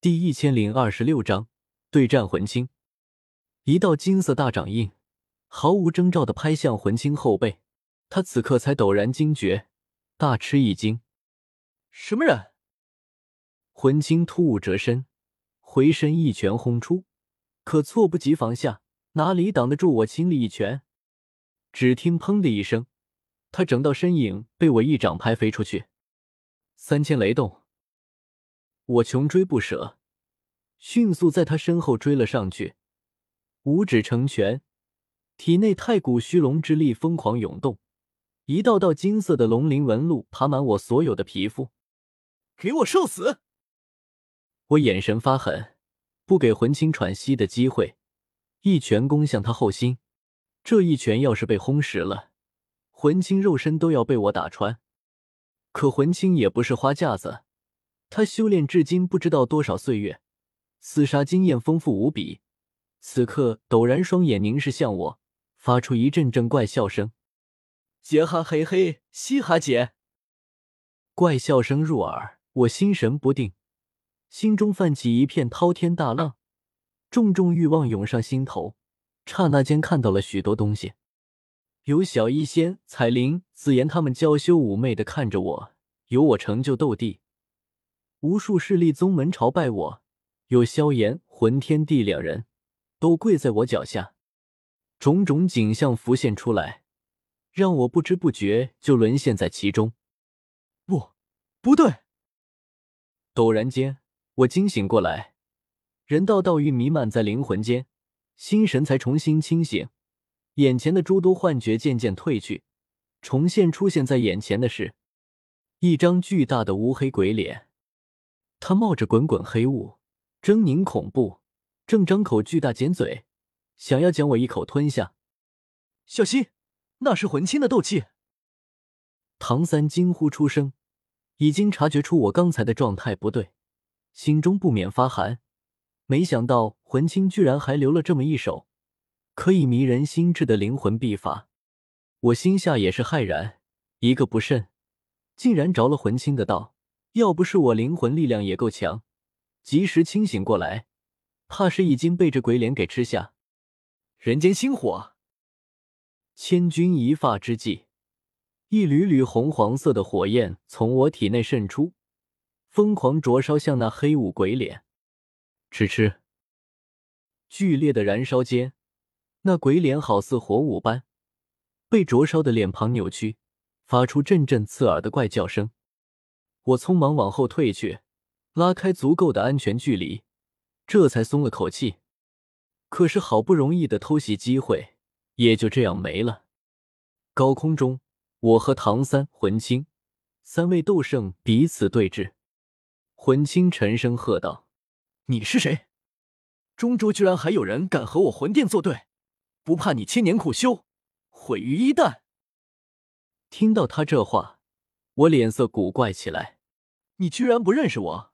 第一千零二十六章对战魂青。一道金色大掌印毫无征兆的拍向魂青后背，他此刻才陡然惊觉，大吃一惊。什么人？魂青突兀折身，回身一拳轰出，可措不及防下，哪里挡得住我亲力一拳？只听“砰”的一声，他整道身影被我一掌拍飞出去。三千雷动。我穷追不舍，迅速在他身后追了上去，五指成拳，体内太古虚龙之力疯狂涌动，一道道金色的龙鳞纹路爬满我所有的皮肤。给我受死！我眼神发狠，不给魂青喘息的机会，一拳攻向他后心。这一拳要是被轰实了，魂青肉身都要被我打穿。可魂青也不是花架子。他修炼至今不知道多少岁月，厮杀经验丰富无比。此刻陡然双眼凝视向我，发出一阵阵怪笑声：“杰哈嘿嘿，嘻哈姐！”怪笑声入耳，我心神不定，心中泛起一片滔天大浪，重重欲望涌上心头。刹那间看到了许多东西，有小医仙、彩铃、紫妍他们娇羞妩媚的看着我，有我成就斗帝。无数势力宗门朝拜我，有萧炎、魂天帝两人都跪在我脚下，种种景象浮现出来，让我不知不觉就沦陷在其中。不，不对！陡然间，我惊醒过来，人道道韵弥漫在灵魂间，心神才重新清醒，眼前的诸多幻觉渐渐褪去，重现出现在眼前的是一张巨大的乌黑鬼脸。他冒着滚滚黑雾，狰狞恐怖，正张口巨大尖嘴，想要将我一口吞下。小心，那是魂青的斗气！唐三惊呼出声，已经察觉出我刚才的状态不对，心中不免发寒。没想到魂青居然还留了这么一手，可以迷人心智的灵魂秘法。我心下也是骇然，一个不慎，竟然着了魂青的道。要不是我灵魂力量也够强，及时清醒过来，怕是已经被这鬼脸给吃下。人间星火，千钧一发之际，一缕缕红黄色的火焰从我体内渗出，疯狂灼烧向那黑雾鬼脸。吃吃，剧烈的燃烧间，那鬼脸好似火舞般，被灼烧的脸庞扭曲，发出阵阵刺耳的怪叫声。我匆忙往后退去，拉开足够的安全距离，这才松了口气。可是好不容易的偷袭机会也就这样没了。高空中，我和唐三、魂青三位斗圣彼此对峙。魂青沉声喝道：“你是谁？中州居然还有人敢和我魂殿作对？不怕你千年苦修毁于一旦？”听到他这话，我脸色古怪起来。你居然不认识我？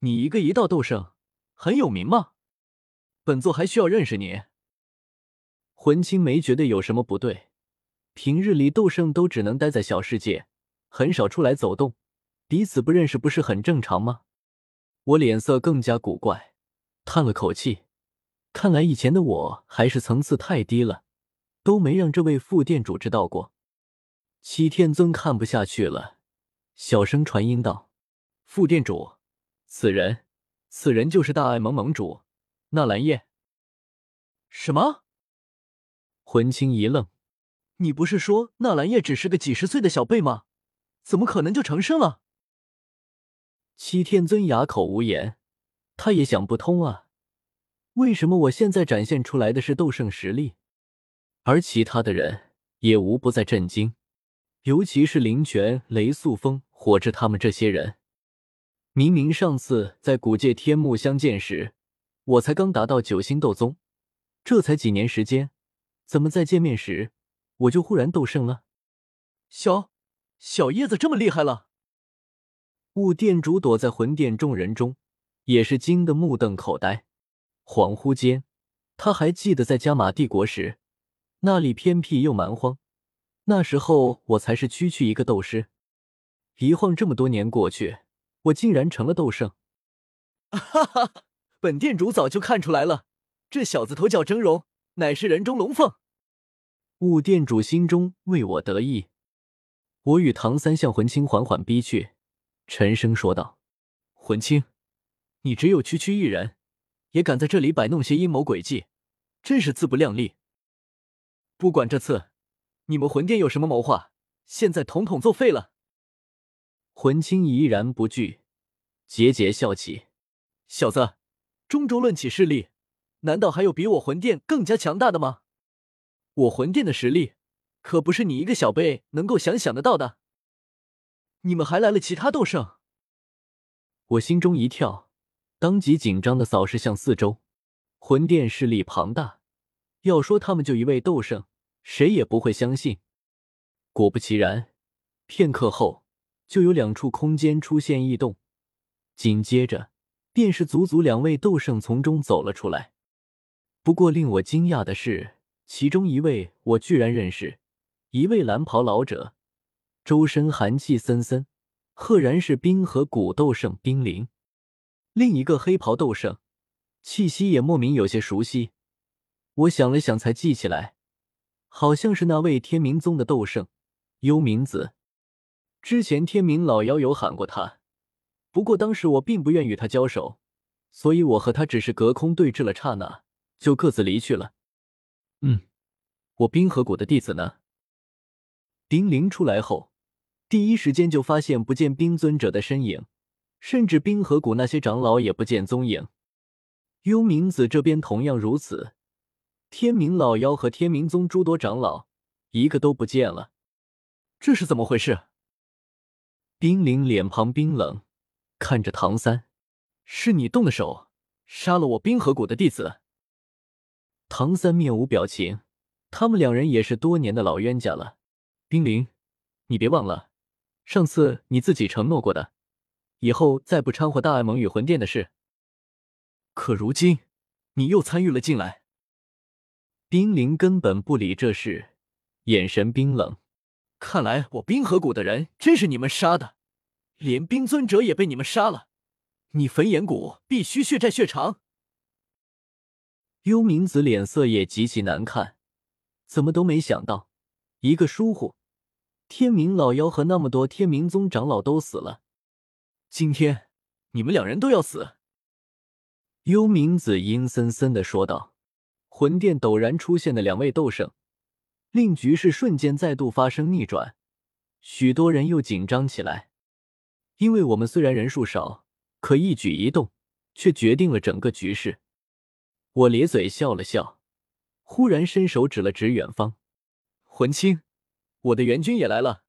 你一个一道斗圣，很有名吗？本座还需要认识你？魂青没觉得有什么不对，平日里斗圣都只能待在小世界，很少出来走动，彼此不认识不是很正常吗？我脸色更加古怪，叹了口气，看来以前的我还是层次太低了，都没让这位副店主知道过。七天尊看不下去了。小声传音道：“副店主，此人，此人就是大爱盟盟主纳兰叶。”什么？魂青一愣：“你不是说纳兰叶只是个几十岁的小辈吗？怎么可能就成圣了？”七天尊哑口无言，他也想不通啊，为什么我现在展现出来的是斗圣实力，而其他的人也无不在震惊。尤其是林泉、雷素风、火炙他们这些人，明明上次在古界天幕相见时，我才刚达到九星斗宗，这才几年时间，怎么在见面时我就忽然斗圣了？小小叶子这么厉害了？雾殿主躲在魂殿众人中，也是惊得目瞪口呆。恍惚间，他还记得在加玛帝国时，那里偏僻又蛮荒。那时候我才是区区一个斗师，一晃这么多年过去，我竟然成了斗圣。哈哈，本店主早就看出来了，这小子头角峥嵘，乃是人中龙凤。雾店主心中为我得意。我与唐三向魂青缓缓逼去，沉声说道：“魂青，你只有区区一人，也敢在这里摆弄些阴谋诡计，真是自不量力。不管这次你们魂殿有什么谋划，现在统统作废了。”魂青怡然不惧，桀桀笑起：“小子，中州论起势力，难道还有比我魂殿更加强大的吗？我魂殿的实力……”可不是你一个小辈能够想想得到的。你们还来了其他斗圣？我心中一跳，当即紧张的扫视向四周。魂殿势力庞大，要说他们就一位斗圣，谁也不会相信。果不其然，片刻后就有两处空间出现异动，紧接着便是足足两位斗圣从中走了出来。不过令我惊讶的是，其中一位我居然认识。一位蓝袍老者，周身寒气森森，赫然是冰河谷斗圣冰灵；另一个黑袍斗圣，气息也莫名有些熟悉。我想了想，才记起来，好像是那位天明宗的斗圣幽冥子。之前天明老妖有喊过他，不过当时我并不愿与他交手，所以我和他只是隔空对峙了刹那，就各自离去了。嗯，我冰河谷的弟子呢？丁灵出来后，第一时间就发现不见冰尊者的身影，甚至冰河谷那些长老也不见踪影。幽冥子这边同样如此，天明老妖和天明宗诸多长老一个都不见了，这是怎么回事？冰灵脸庞冰冷，看着唐三：“是你动的手，杀了我冰河谷的弟子？”唐三面无表情，他们两人也是多年的老冤家了。冰灵，你别忘了，上次你自己承诺过的，以后再不掺和大爱盟与魂殿的事。可如今你又参与了进来。冰灵根本不理这事，眼神冰冷。看来我冰河谷的人真是你们杀的，连冰尊者也被你们杀了。你焚炎谷必须血债血偿。幽冥子脸色也极其难看，怎么都没想到，一个疏忽。天明老妖和那么多天明宗长老都死了，今天你们两人都要死。”幽冥子阴森森的说道。魂殿陡然出现的两位斗圣，令局势瞬间再度发生逆转，许多人又紧张起来。因为我们虽然人数少，可一举一动却决定了整个局势。我咧嘴笑了笑，忽然伸手指了指远方，魂青。我的援军也来了。